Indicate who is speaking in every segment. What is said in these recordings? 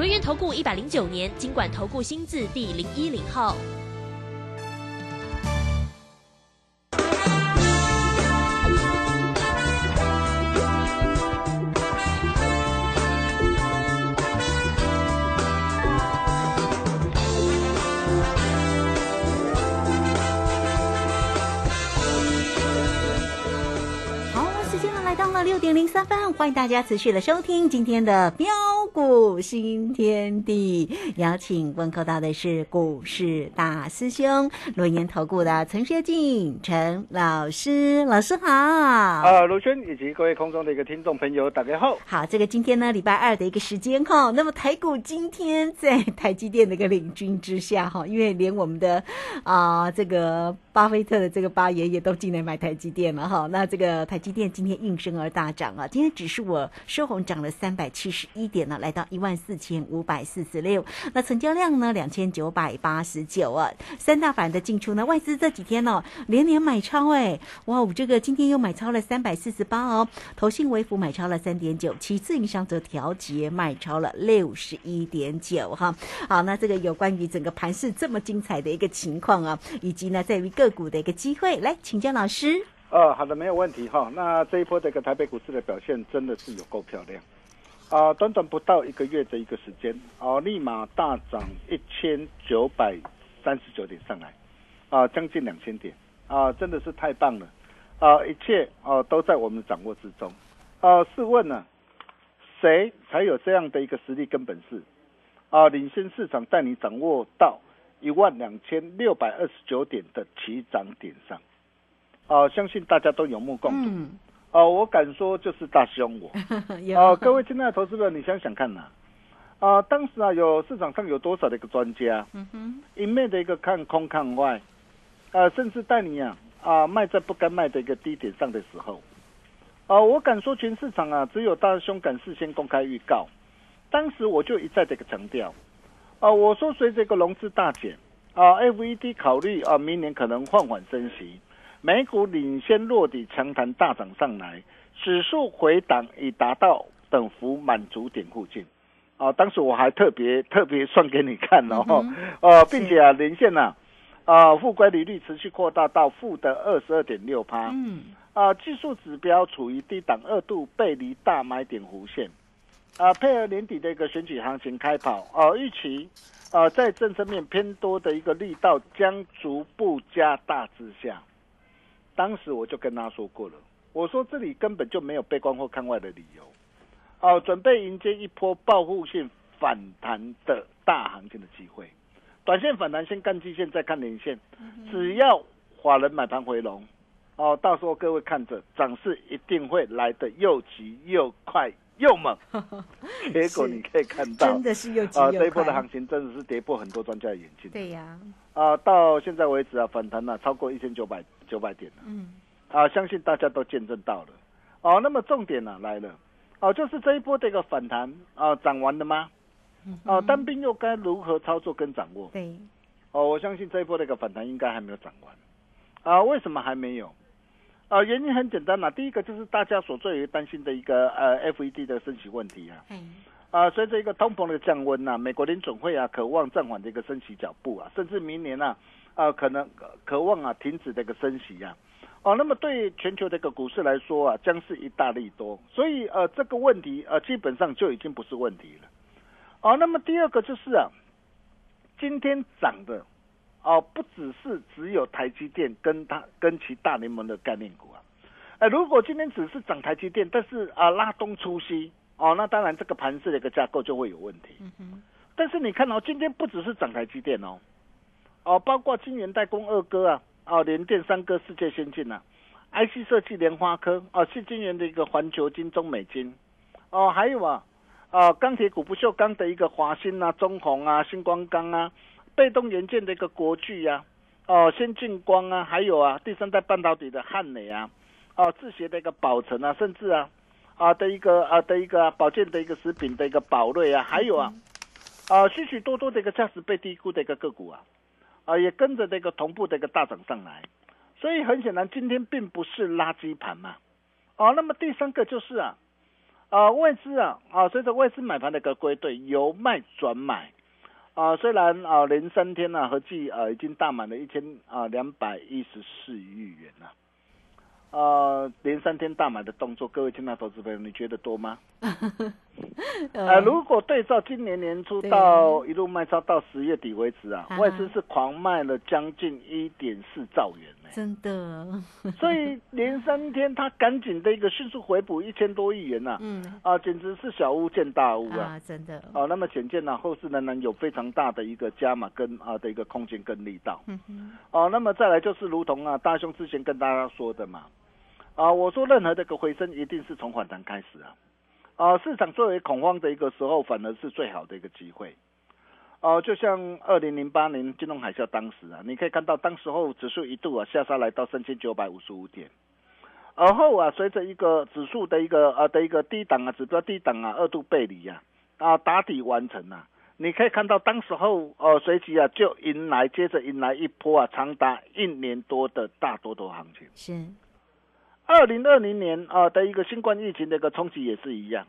Speaker 1: 轮源投顾一百零九年经管投顾新字第零一零号。
Speaker 2: 六点零三分，欢迎大家持续的收听今天的标股新天地。邀请问候到的是股市大师兄罗岩投顾的陈学进陈老师，老师好。
Speaker 3: 啊，卢轩以及各位空中的一个听众朋友，大家好。
Speaker 2: 好，这个今天呢，礼拜二的一个时间哈，那么台股今天在台积电的一个领军之下哈，因为连我们的啊这个巴菲特的这个八爷爷都进来买台积电了哈，那这个台积电今天应声而。大大涨啊！今天指数我收红，涨了三百七十一点呢，来到一万四千五百四十六。那成交量呢，两千九百八十九啊。三大板的进出呢，外资这几天呢连连买超哎，哇！我这个今天又买超了三百四十八哦。投信微幅买超了三点九，其自营商则调节卖超了六十一点九哈。好，那这个有关于整个盘市这么精彩的一个情况啊，以及呢在于个股的一个机会，来请教老师。
Speaker 3: 呃，好的，没有问题哈。那这一波这个台北股市的表现真的是有够漂亮啊！短短不到一个月的一个时间啊，立马大涨一千九百三十九点上来啊，将近两千点啊，真的是太棒了啊！一切啊都在我们掌握之中啊。试问呢，谁才有这样的一个实力跟本事啊？领先市场带你掌握到一万两千六百二十九点的起涨点上。哦，相信大家都有目共睹。哦，我敢说就是大凶我。哦，各位亲爱的投资者，你想想看呐。啊，当时啊，有市场上有多少的一个专家，一面的一个看空看外，啊，甚至带你啊啊卖在不该卖的一个低点上的时候，啊，我敢说全市场啊，只有大兄敢事先公开预告。当时我就一再的一个强调，啊，我说随着一个融资大减，啊，FED 考虑啊，明年可能放缓升息。美股领先落底强弹大涨上来，指数回档已达到等幅满足点附近，啊，当时我还特别特别算给你看哦，呃，并且啊，连线呐，啊，负乖离率持续扩大到负的二十二点六趴，嗯，啊，技术指标处于低档二度背离大买点弧线，啊，配合年底的一个选举行情开跑，啊，预期，啊，在政策面偏多的一个力道将逐步加大之下。当时我就跟他说过了，我说这里根本就没有悲观或看外的理由，哦，准备迎接一波报复性反弹的大行情的机会，短线反弹先看季线再看连线，只要法人买盘回笼，哦，到时候各位看着涨势一定会来的又急又快又猛，结果你可以看到
Speaker 2: 真的是又急又快，
Speaker 3: 这一波的行情真的是跌破很多专家的眼镜，
Speaker 2: 对呀。
Speaker 3: 啊，到现在为止啊，反弹了超过一千九百九百点了。嗯，啊，相信大家都见证到了。哦，那么重点呢来了，哦，就是这一波的一个反弹啊，涨完了吗？哦，单兵又该如何操作跟掌握？
Speaker 2: 对。
Speaker 3: 哦，我相信这一波的一个反弹应该还没有涨完。啊，为什么还没有？啊，原因很简单嘛，第一个就是大家所最为担心的一个呃 FED 的升息问题啊。嗯。啊，随着一个通膨的降温呐，美国联准会啊，渴望暂缓的一个升息脚步啊，甚至明年呢，啊，可能渴望啊停止这个升息呀，哦，那么对全球这个股市来说啊，将是一大利多，所以呃，这个问题呃，基本上就已经不是问题了。哦，那么第二个就是啊，今天涨的哦，不只是只有台积电跟它跟其大联盟的概念股啊，哎，如果今天只是涨台积电，但是啊拉东出西。哦，那当然，这个盘市的一个架构就会有问题。嗯哼。但是你看哦，今天不只是涨台积电哦，哦，包括晶圆代工二哥啊，哦，联电三哥世界先进呐，IC 设计莲花科，哦，是晶圆的一个环球金、中美金，哦，还有啊，啊，钢铁股不锈钢的一个华兴啊、中红啊、星光钢啊，被动元件的一个国巨啊，哦，先进光啊，还有啊，第三代半导体的汉磊啊，哦，自协的一个宝成啊，甚至啊，啊的一个啊的一个保健的一个食品的一个宝瑞啊，还有啊，啊许许多多的一个价值被低估的一个个股啊，啊也跟着这个同步的一个大涨上来，所以很显然今天并不是垃圾盘嘛，哦，那么第三个就是啊。啊，外资啊，啊，随着外资买盘的一个归队，由卖转买，啊，虽然啊连三天呢，合计啊已经大满了一千啊两百一十四亿元了。呃，连三天大买的动作，各位亲爱投资朋友，你觉得多吗？呃，如果对照今年年初到一路卖超到十月底为止啊，外资是狂卖了将近一点四兆元呢。
Speaker 2: 真的。
Speaker 3: 所以连三天，他赶紧的一个迅速回补一千多亿元呐。嗯。啊，简直是小巫见大巫啊！
Speaker 2: 真的。
Speaker 3: 哦，那么显见呢，后市仍然有非常大的一个加码跟啊的一个空间跟力道。嗯哼。哦，那么再来就是如同啊大兄之前跟大家说的嘛。啊，我说任何这个回升一定是从反弹开始啊，啊，市场最为恐慌的一个时候，反而是最好的一个机会，哦，就像二零零八年金融海啸当时啊，你可以看到当时候指数一度啊下杀来到三千九百五十五点，而后啊随着一个指数的一个呃的一个低档啊指标低档啊二度背离呀啊打底完成啊，你可以看到当时候呃随即啊就迎来接着迎来一波啊长达一年多的大多头行情。
Speaker 2: 是。
Speaker 3: 二零二零年啊的一个新冠疫情的一个冲击也是一样，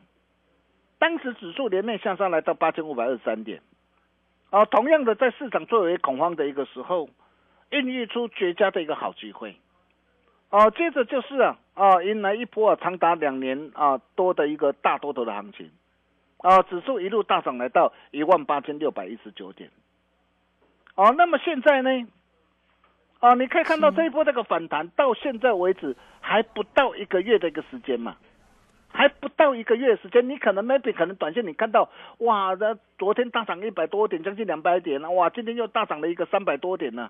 Speaker 3: 当时指数连面向上来到八千五百二十三点，啊，同样的在市场最为恐慌的一个时候，孕育出绝佳的一个好机会，啊，接着就是啊啊迎来一波啊长达两年啊多的一个大多头的行情，啊，指数一路大涨来到一万八千六百一十九点，哦，那么现在呢？啊，你可以看到这一波这个反弹到现在为止还不到一个月的一个时间嘛，还不到一个月时间，你可能 maybe 可能短线你看到哇，那昨天大涨一百多点，将近两百点了，哇，今天又大涨了一个三百多点呢，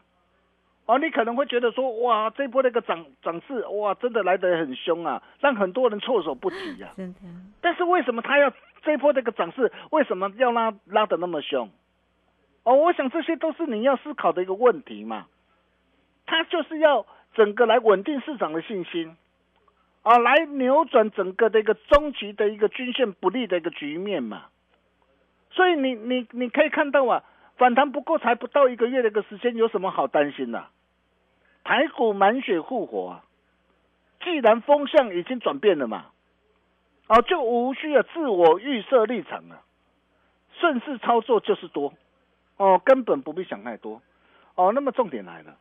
Speaker 3: 哦，你可能会觉得说哇，这波那个涨涨势哇，真的来得很凶啊，让很多人措手不及呀。
Speaker 2: 真的。
Speaker 3: 但是为什么他要这波这个涨势为什么要拉拉得那么凶？哦，我想这些都是你要思考的一个问题嘛。他就是要整个来稳定市场的信心，啊，来扭转整个的一个中期的一个均线不利的一个局面嘛。所以你你你可以看到啊，反弹不过才不到一个月的一个时间，有什么好担心的？台股满血复活啊！既然风向已经转变了嘛，啊，就无需要自我预设立场了，顺势操作就是多，哦，根本不必想太多，哦，那么重点来了。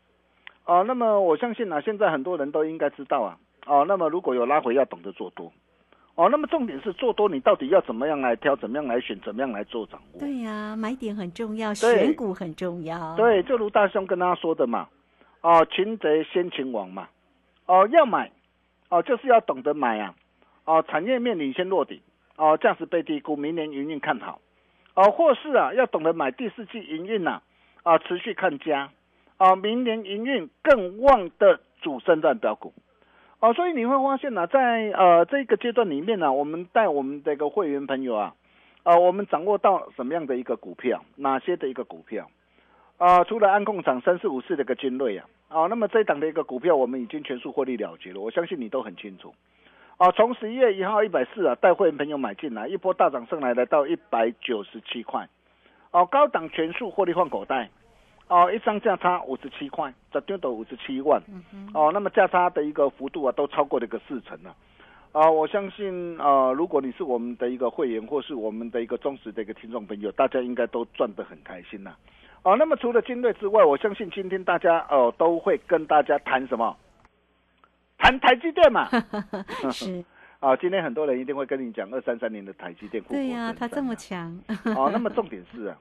Speaker 3: 哦，那么我相信呢，现在很多人都应该知道啊。哦，那么如果有拉回，要懂得做多。哦，那么重点是做多，你到底要怎么样来挑，怎么样来选，怎么样来做掌握？
Speaker 2: 对呀，买点很重要，选股很重要。
Speaker 3: 对，就如大兄跟大家说的嘛。哦，擒贼先擒王嘛。哦，要买，哦，就是要懂得买啊。哦，产业面领先落底。哦，暂时被低估，明年营运看好。哦，或是啊，要懂得买第四季营运呐。啊，持续看家。啊，明年营运更旺的主升段标股，哦，所以你会发现呢，在呃这个阶段里面呢，我们带我们的一个会员朋友啊，啊，我们掌握到什么样的一个股票，哪些的一个股票，啊，除了安控厂三四五四的一个精锐啊，啊，那么这一档的一个股票我们已经全数获利了结了，我相信你都很清楚，啊，从十一月一号一百四啊，带会员朋友买进来，一波大涨上来来到一百九十七块，哦，高档全数获利换口袋。哦，一张价差五十七块，这丢到五十七万，哦，那么价差的一个幅度啊，都超过了一个四成了，啊，我相信啊，如果你是我们的一个会员或是我们的一个忠实的一个听众朋友，大家应该都赚得很开心呐，哦，那么除了金瑞之外，我相信今天大家哦都会跟大家谈什么？谈台积电嘛，
Speaker 2: 是，
Speaker 3: 啊，今天很多人一定会跟你讲二三三年的台积电，
Speaker 2: 对呀，它这么强，
Speaker 3: 哦，那么重点是啊。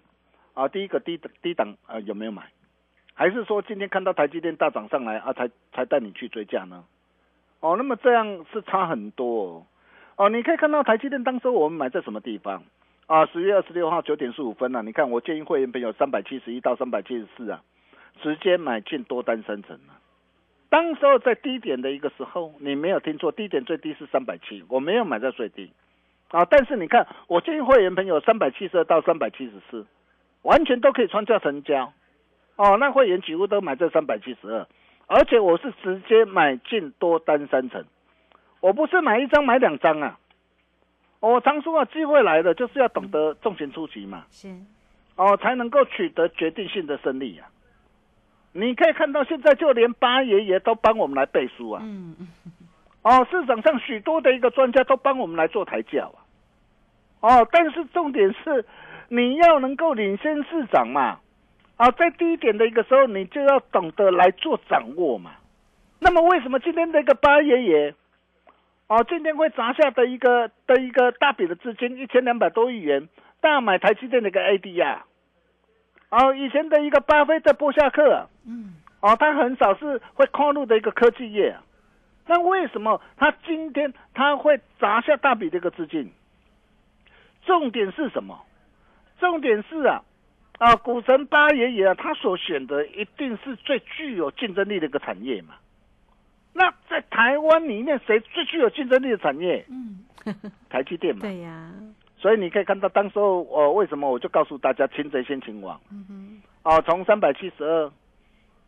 Speaker 3: 啊，第一个低低档啊有没有买？还是说今天看到台积电大涨上来啊，才才带你去追价呢？哦，那么这样是差很多哦。哦你可以看到台积电当时我们买在什么地方啊？十月二十六号九点十五分啊，你看我建议会员朋友三百七十一到三百七十四啊，直接买进多单生成啊。当时候在低点的一个时候，你没有听错，低点最低是三百七，我没有买在最低啊。但是你看我建议会员朋友三百七十二到三百七十四。完全都可以穿价成交，哦，那会员几乎都买这三百七十二，而且我是直接买进多单三成，我不是买一张买两张啊。我常说啊，机会来了就是要懂得重拳出击嘛，
Speaker 2: 是。
Speaker 3: 哦，才能够取得决定性的胜利啊。你可以看到现在就连八爷爷都帮我们来背书啊，
Speaker 2: 嗯嗯。
Speaker 3: 哦，市场上许多的一个专家都帮我们来做抬轿啊，哦，但是重点是你要能够领先市场嘛，啊，在低点的一个时候，你就要懂得来做掌握嘛。那么为什么今天这个八爷爷，哦，今天会砸下的一个的一个大笔的资金一千两百多亿元，大买台积电的一个 ADR，哦，以前的一个巴菲特波下克啊，
Speaker 2: 嗯
Speaker 3: 哦，他很少是会跨入的一个科技业、啊，那为什么他今天他会砸下大笔的一个资金？重点是什么？重点是啊，啊，股神八爷爷啊，他所选的一定是最具有竞争力的一个产业嘛。那在台湾里面，谁最具有竞争力的产业？
Speaker 2: 嗯，
Speaker 3: 台积电嘛。
Speaker 2: 对呀，
Speaker 3: 所以你可以看到，当时候我、为什么我就告诉大家，擒贼先擒王。
Speaker 2: 嗯哼，
Speaker 3: 哦，从三百七十二，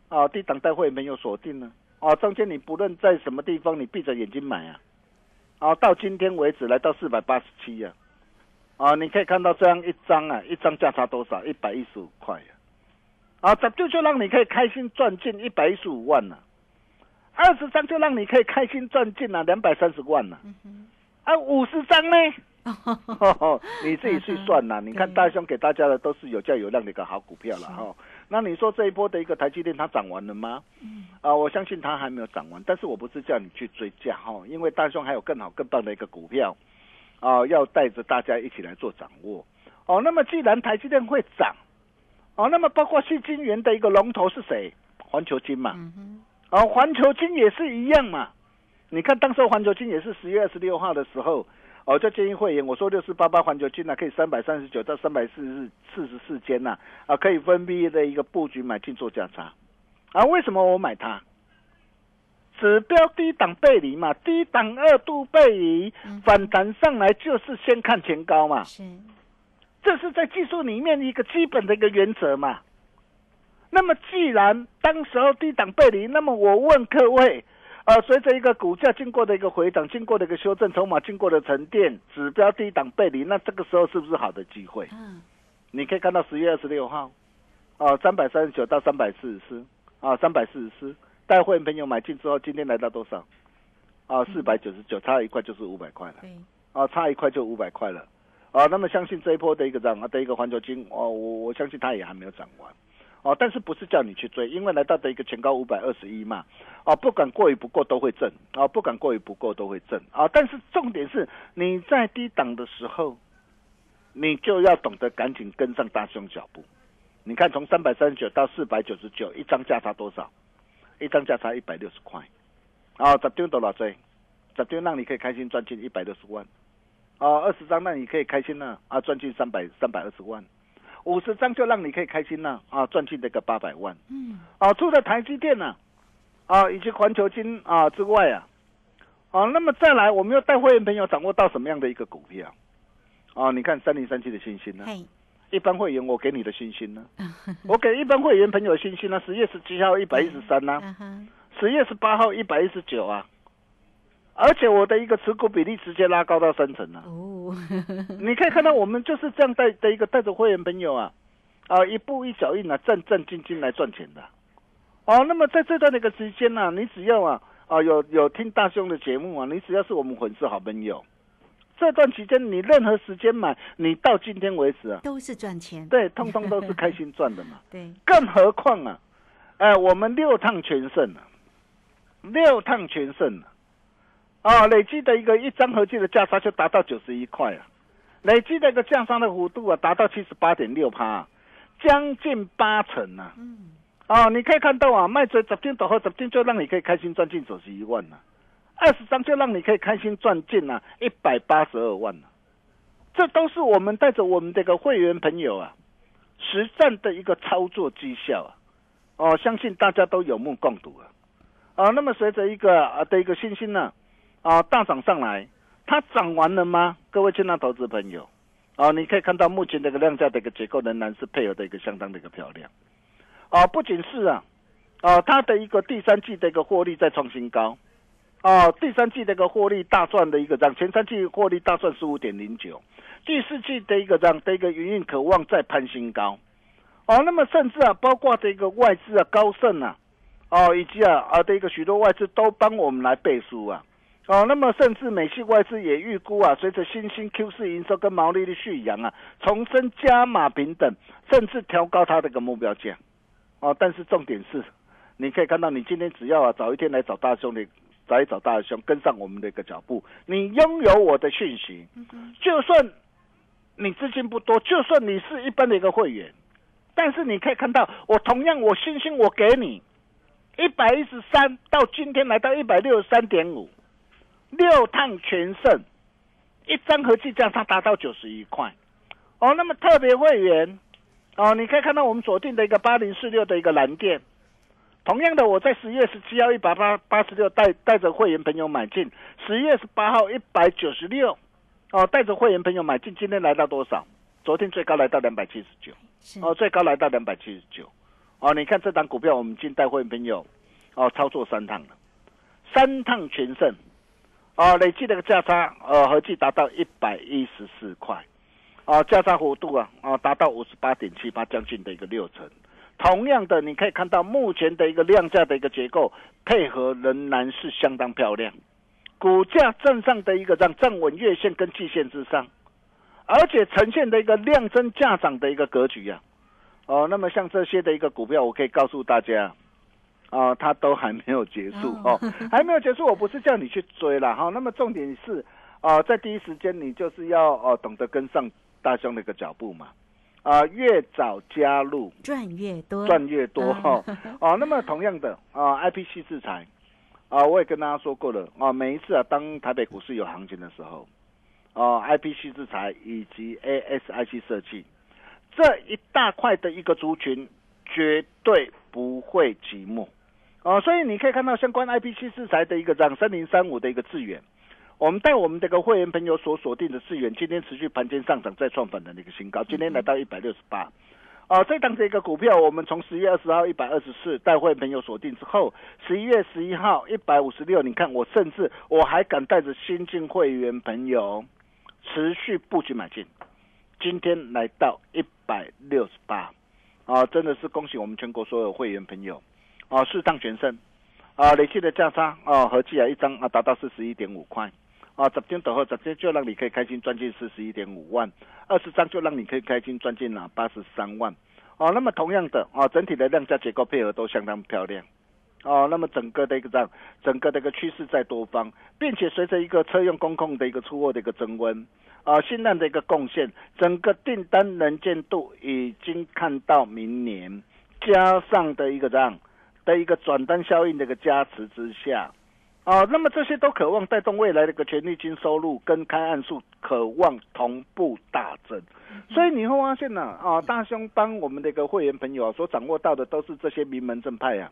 Speaker 3: 啊，低档带会没有锁定呢。哦，中间你不论在什么地方，你闭着眼睛买啊。哦，到今天为止来到四百八十七呀。啊，你可以看到这样一张啊，一张价差多少？一百一十五块啊。啊，这就就让你可以开心赚进一百一十五万了、二十张就让你可以开心赚进了两百三十万了、
Speaker 2: 嗯，
Speaker 3: 啊，五十张呢？
Speaker 2: 哦
Speaker 3: 你自己去算呐、你看大兄给大家的都是有价有量的一个好股票了
Speaker 2: 是
Speaker 3: 哈。那你说这一波的一个台积电它涨完了吗？
Speaker 2: 嗯
Speaker 3: 啊，我相信它还没有涨完，但是我不是叫你去追价哈，因为大兄还有更好更棒的一个股票啊，要带着大家一起来做掌握。哦，那么既然台积电会涨，哦，那么包括细晶圆的一个龙头是谁？环球金嘛。哦，环球金也是一样嘛。你看，当时候环球金也是十月二十六号的时候，哦，就建议会员我说六四八八环球金呢、可以三百三十九到三百四十四十四间呐，啊，可以分批的一个布局买进做价差。啊，为什么我买它？指标低档背离嘛，低档二度背离
Speaker 2: 嗯，
Speaker 3: 反弹上来就是先看前高嘛。
Speaker 2: 是，
Speaker 3: 这是在技术里面一个基本的一个原则嘛。那么既然当时候低档背离，那么我问各位，呃，随着一个股价经过的一个回档，经过的一个修正，筹码经过的沉淀，指标低档背离，那这个时候是不是好的机会？
Speaker 2: 嗯
Speaker 3: 你可以看到十月二十六号，哦、三百三十九到三百四十四，啊，三百四十四，带会员朋友买进之后，今天来到多少？啊，四百九十九，差一块就是五百块了。
Speaker 2: 对，
Speaker 3: 啊，差一块就五百块了，啊，那么相信这一波的一个涨啊的一个环球金，哦，我我相信它也还没有涨完，哦，但是不是叫你去追，因为来到的一个前高五百二十一嘛，哦，不管过与不过都会挣，啊，不管过与不过都会挣，啊，但是重点是你在低档的时候，你就要懂得赶紧跟上大兄脚步，你看从三百三十九到四百九十九，一张价差多少？一张价差一百六十块，啊，十张多少追？十张让你可以开心赚进一百六十万。啊，二十张那你可以开心了啊，赚进三百三百二十万，五十张就让你可以开心了啊，赚进这个八百万
Speaker 2: 嗯
Speaker 3: 啊。除了台积电呢啊，以及环球金啊之外啊，啊，那么再来我们要带会员朋友掌握到什么样的一个股票啊？你看三零三七的信心呢？
Speaker 2: 嘿，
Speaker 3: 一般会员我给你的信心呢？我给一般会员朋友的星星呢？十月十七号一百一十三呢？十月十八号一百一十九啊，而且我的一个持股比例直接拉高到三成了、
Speaker 2: 哦，
Speaker 3: 你可以看到，我们就是这样带的一个带着会员朋友啊，啊，一步一脚印啊，战战兢兢来赚钱的。哦，那么在这段的一个时间呢、你只要啊啊有有听大兄的节目啊，你只要是我们粉丝好朋友，这段期间你任何时间买，你到今天为止啊，
Speaker 2: 都是赚钱，
Speaker 3: 对，通通都是开心赚的嘛。
Speaker 2: 对，
Speaker 3: 更何况啊，哎、我们六趟全胜了、六趟全胜了、啊，累计的一个一张合计的价差就达到九十一块啊，累计的一个降商的幅度啊，达到七十八点六趴，将近八成啊。
Speaker 2: 嗯，
Speaker 3: 哦，你可以看到啊，卖追十天到后十天就让你可以开心赚进九十一万了、二十张就让你可以开心赚进啊一百八十二万了、这都是我们带着我们这个会员朋友啊，实战的一个操作绩效啊，哦，相信大家都有目共睹啊。啊，那么随着一个啊的一个信心呢，啊大涨上来，它涨完了吗？各位亲爱投资朋友，啊，你可以看到目前这个量价的一个结构仍然是配合的一个相当的一个漂亮。啊，不仅是啊，啊，它的一个第三季的一个获利再创新高，啊，第三季的一个获利大赚的一个涨，前三季获利大赚十五点零九，第四季的一个涨的一个营运渴望再攀新高，哦，那么甚至啊，包括这个外资啊，高盛啊，哦，以及啊啊的一个许多外资都帮我们来背书啊。哦，那么甚至美系外资也预估啊，随着新兴 Q 四营收跟毛利率续扬啊，重申加码平等，甚至调高它的一个目标价。哦，但是重点是，你可以看到，你今天只要啊早一天来找大兄，弟早一找大兄跟上我们的一个脚步，你拥有我的讯息，就算你资金不多，就算你是一般的一个会员，但是你可以看到，我同样我信心我给你一百一十三，到今天来到一百六十三点五。六趟全胜，一张合计价差达到九十一块，哦，那么特别会员，哦，你可以看到我们锁定的一个八零四六的一个蓝电，同样的，我在十月十七号一百八八十六带带着会员朋友买进，十月十八号一百九十六，哦，带着会员朋友买进，今天来到多少？昨天最高来到两百七十九，哦，最高来到两百七十九，哦，你看这档股票，我们进带会员朋友，哦，操作三趟了，三趟全胜。哦，累计的个价差，呃，合计达到一百一十四块，啊，价差幅度啊，啊，达到五十八点七八，将近的一个六成。同样的，你可以看到目前的一个量价的一个结构配合仍然是相当漂亮，股价正上的一个让站稳月线跟季线之上，而且呈现的一个量增价涨的一个格局啊，哦，那么像这些的一个股票，我可以告诉大家。啊，它都还没有结束哦，还没有结束。我不是叫你去追了哈。那么重点是，啊，在第一时间你就是要哦懂得跟上大兄的一个脚步嘛，啊，越早加入
Speaker 2: 赚越多，
Speaker 3: 赚越多哈。哦，那么同样的啊，I P C 制裁啊，我也跟大家说过了啊，每一次啊，当台北股市有行情的时候，啊，I P C 制裁以及 A S I C 设计这一大块的一个族群，绝对不会寂寞。哦，所以你可以看到相关 I P C 制裁的一个涨三零三五的一个资源，我们带我们这个会员朋友所锁定的资源，今天持续盘间上涨，再创反的那个新高，今天来到一百六十八。哦，这档这个股票，我们从十月二十号一百二十四带会员朋友锁定之后，十一月十一号一百五十六，你看我甚至我还敢带着新进会员朋友持续布局买进，今天来到一百六十八，啊，真的是恭喜我们全国所有会员朋友。啊，四趟全胜，啊，累计的价差啊，合计啊一张啊达到四十一点五块，啊，十天等候，十天就让你可以开心赚进四十一点五万，二十张就让你可以开心赚进了八十三万，哦，那么同样的啊，整体的量价结构配合都相当漂亮，哦，那么整个的一个这样，整个的一个趋势在多方，并且随着一个车用工控的一个出货的一个增温，啊，新浪的一个贡献，整个订单能见度已经看到明年，加上的一个这样。的一个转单效应的一个加持之下，啊，那么这些都渴望带动未来的一个权利金收入跟开案数渴望同步大增，所以你会发现呢，啊，大兄帮我们的一个会员朋友啊所掌握到的都是这些名门正派呀，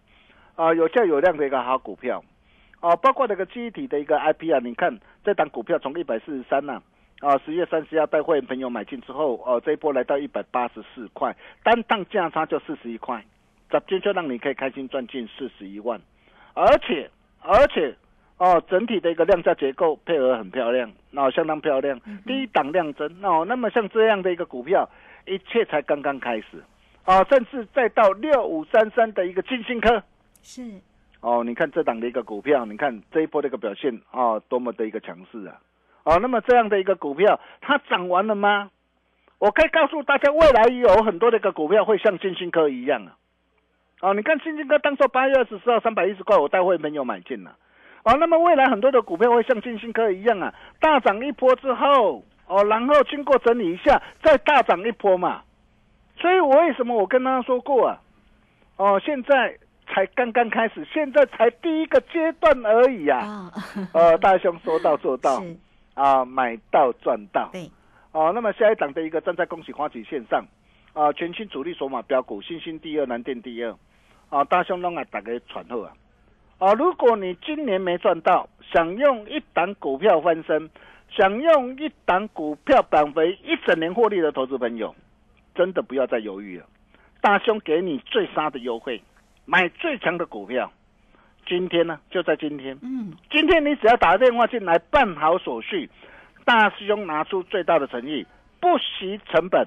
Speaker 3: 啊，有价有量的一个好股票，啊，包括那个机体的一个 IP 啊，你看这档股票从一百四十三呐，啊，十月三十号带会员朋友买进之后，哦，这一波来到一百八十四块，单档价差就四十一块。这天就让你可以开心赚进四十一万，而且而且哦，整体的一个量价结构配合很漂亮，那相当漂亮，低档量增哦。那么像这样的一个股票，一切才刚刚开始啊，甚至再到六五三三的一个金星科
Speaker 2: 是
Speaker 3: 哦，你看这档的一个股票，你看这一波的一个表现啊，多么的一个强势啊！哦，那么这样的一个股票，它涨完了吗？我可以告诉大家，未来有很多的一个股票会像金星科一样啊。哦，你看新兴哥当初八月二十四号三百一十块，我带会没有买进了。哦，那么未来很多的股票会像金星科一样啊，大涨一波之后，哦，然后经过整理一下，再大涨一波嘛。所以我为什么我跟他说过啊？哦，现在才刚刚开始，现在才第一个阶段而已啊。呃，大兄说到做到，啊，买到赚到。
Speaker 2: 对。
Speaker 3: 哦，那么下一档的一个站在恭喜花旗线上，啊，全新主力索马标股，新兴第二，南电第二。啊，大兄拢啊，大家传后啊！啊，如果你今年没赚到，想用一档股票翻身，想用一档股票绑回一整年获利的投资朋友，真的不要再犹豫了，大兄给你最杀的优惠，买最强的股票。今天呢，就在今天，
Speaker 2: 嗯，
Speaker 3: 今天你只要打电话进来办好手续，大师兄拿出最大的诚意，不惜成本，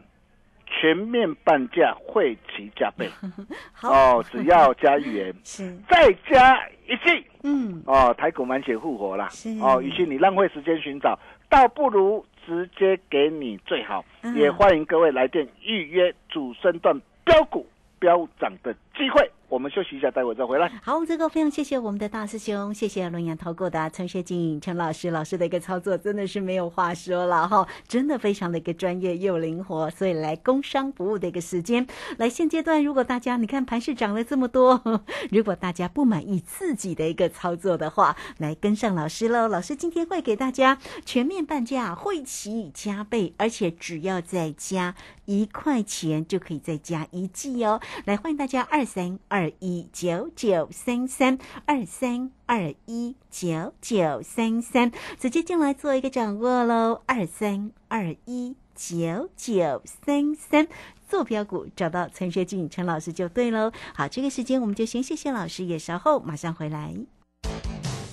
Speaker 3: 全面半价，会期加倍。哦，只要加一元，
Speaker 2: 是，
Speaker 3: 再加一季，
Speaker 2: 嗯，
Speaker 3: 哦，台股满血复活啦。哦，与其你浪费时间寻找，倒不如直接给你最好。
Speaker 2: 嗯
Speaker 3: 也欢迎各位来电预约主升段标股飙涨的机会。我们休息一下，待会再回来。
Speaker 2: 好，这个非常谢谢我们的大师兄，谢谢龙岩投顾的陈学静陈老师，老师的一个操作真的是没有话说了哈，真的非常的一个专业又灵活，所以来工商服务的一个时间，来现阶段如果大家你看盘市涨了这么多，如果大家不满意自己的一个操作的话，来跟上老师喽，老师今天会给大家全面半价，会期加倍，而且只要再加一块钱就可以再加一季哦，来欢迎大家二三二二一九九三三二三二一九九三三，直接进来做一个掌握喽，二三二一九九三三。坐标股找到陈学俊陈老师就对喽。好，这个时间我们就先谢谢老师，也稍后马上回来。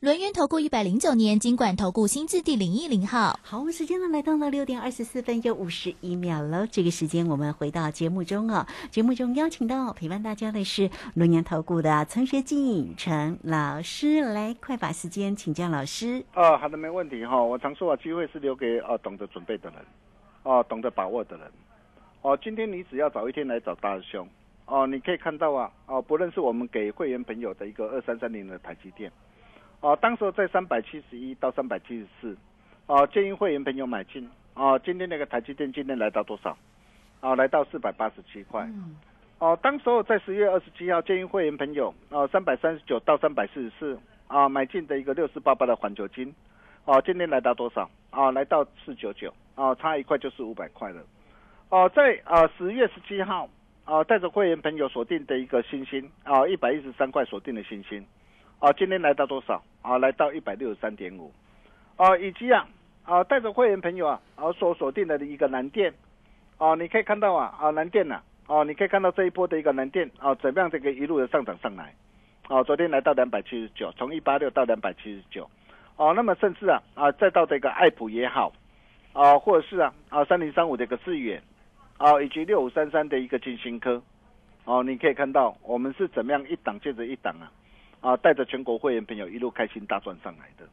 Speaker 4: 轮源投顾一百零九年经管投顾新字第零一零号。
Speaker 2: 好，我们时间呢来到了六点二十四分又五十一秒了。这个时间我们回到节目中哦，节目中邀请到陪伴大家的是轮研投顾的陈学进陈老师，来快把时间请教老师。
Speaker 3: 哦，好的，没问题哈。我常说啊，机会是留给哦懂得准备的人，哦懂得把握的人。哦，今天你只要早一天来找大师兄，哦，你可以看到啊，哦，不论是我们给会员朋友的一个二三三零的台积电。哦，当时在三百七十一到三百七十四，哦，建议会员朋友买进。哦，今天那个台积电今天来到多少？哦，来到四百八十七块。
Speaker 2: 嗯
Speaker 3: 哦，当时候在十月二十七号，建议会员朋友哦三百三十九到三百四十四啊买进的一个六四八八的环球金，哦，今天来到多少？啊，来到四九九，啊，差一块就是五百块了。哦，在啊十月十七号，啊带着会员朋友锁定的一个星星，啊一百一十三块锁定的星星。啊，今天来到多少？啊，来到一百六十三点五，啊，以及啊，啊，带着会员朋友啊，啊所锁定的一个蓝电，啊，你可以看到啊，啊蓝电呐，啊，你可以看到这一波的一个蓝电啊，怎么样这个一路的上涨上来，啊，昨天来到两百七十九，从一八六到两百七十九，哦，那么甚至啊，啊，再到这个爱普也好，啊，或者是啊，啊三零三五的一个致远，啊，以及六五三三的一个金星科，哦，你可以看到我们是怎么样一档接着一档啊。啊，带着全国会员朋友一路开心大赚上来的，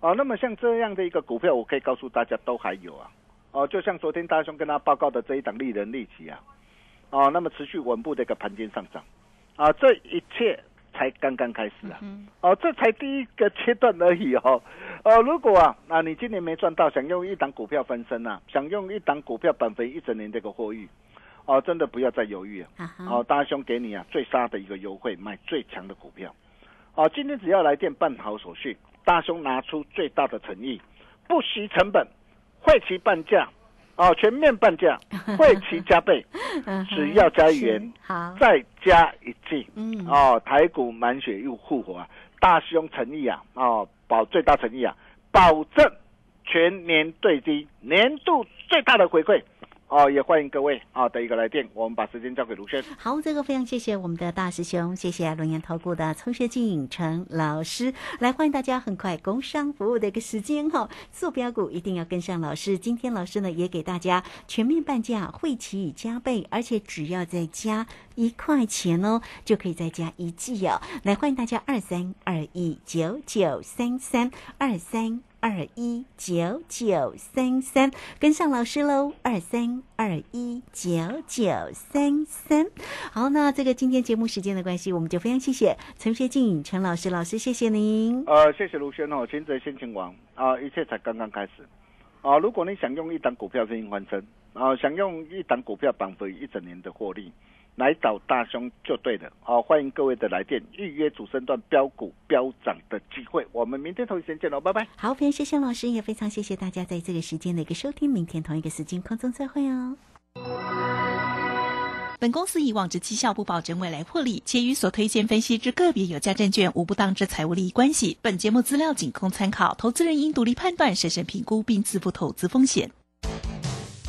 Speaker 3: 啊，那么像这样的一个股票，我可以告诉大家都还有啊，哦、就像昨天大兄跟他报告的这一档利人利己啊，哦、那么持续稳步的一个盘间上涨，啊，这一切才刚刚开始啊，哦、这才第一个阶段而已哦，呃，如果啊，啊，你今年没赚到，想用一档股票翻身啊，想用一档股票绑肥一整年这个获益，哦、真的不要再犹豫了，
Speaker 2: 哈哈，
Speaker 3: 哦，大兄给你啊最杀的一个优惠，买最强的股票。哦，今天只要来电办好手续，大兄拿出最大的诚意，不惜成本，会期半价，哦，全面半价，会期加倍，只要加一元
Speaker 2: 好，
Speaker 3: 再加一季，
Speaker 2: 嗯。
Speaker 3: 哦，台股满血又复活啊，大兄诚意啊，哦，保最大诚意啊，保证全年最低，年度最大的回馈，哦，也欢迎各位啊的一个来电，我们把时间交给卢轩。
Speaker 2: 好，这个非常谢谢我们的大师兄，谢谢龙岩投顾的聪学进陈老师，来欢迎大家，很快工商服务的一个时间哈，坐标股一定要跟上老师。今天老师呢也给大家全面半价，会期已加倍，而且只要再加一块钱哦，就可以再加一季哦。来欢迎大家二三二一九九三三二三。二一九九三三，跟上老师喽！二三二一九九三三。好，那这个今天节目时间的关系，我们就非常谢谢陈学静陈老师，老师谢谢您。
Speaker 3: 呃，谢谢卢轩哦，擒贼先擒王啊，一切才刚刚开始啊！如果你想用一档股票进行翻身啊，想用一档股票绑回一整年的获利。来找大兄就对了，好，欢迎各位的来电预约主升段标股飙涨的机会，我们明天同一时间见喽，拜拜。
Speaker 2: 好，非常谢谢老师，也非常谢谢大家在这个时间的一个收听，明天同一个时间空中再会哦。
Speaker 5: 本公司以往之绩效不保证未来获利，且与所推荐分析之个别有价证券无不当之财务利益关系。本节目资料仅供参考，投资人应独立判断、审慎评估并自负投资风险。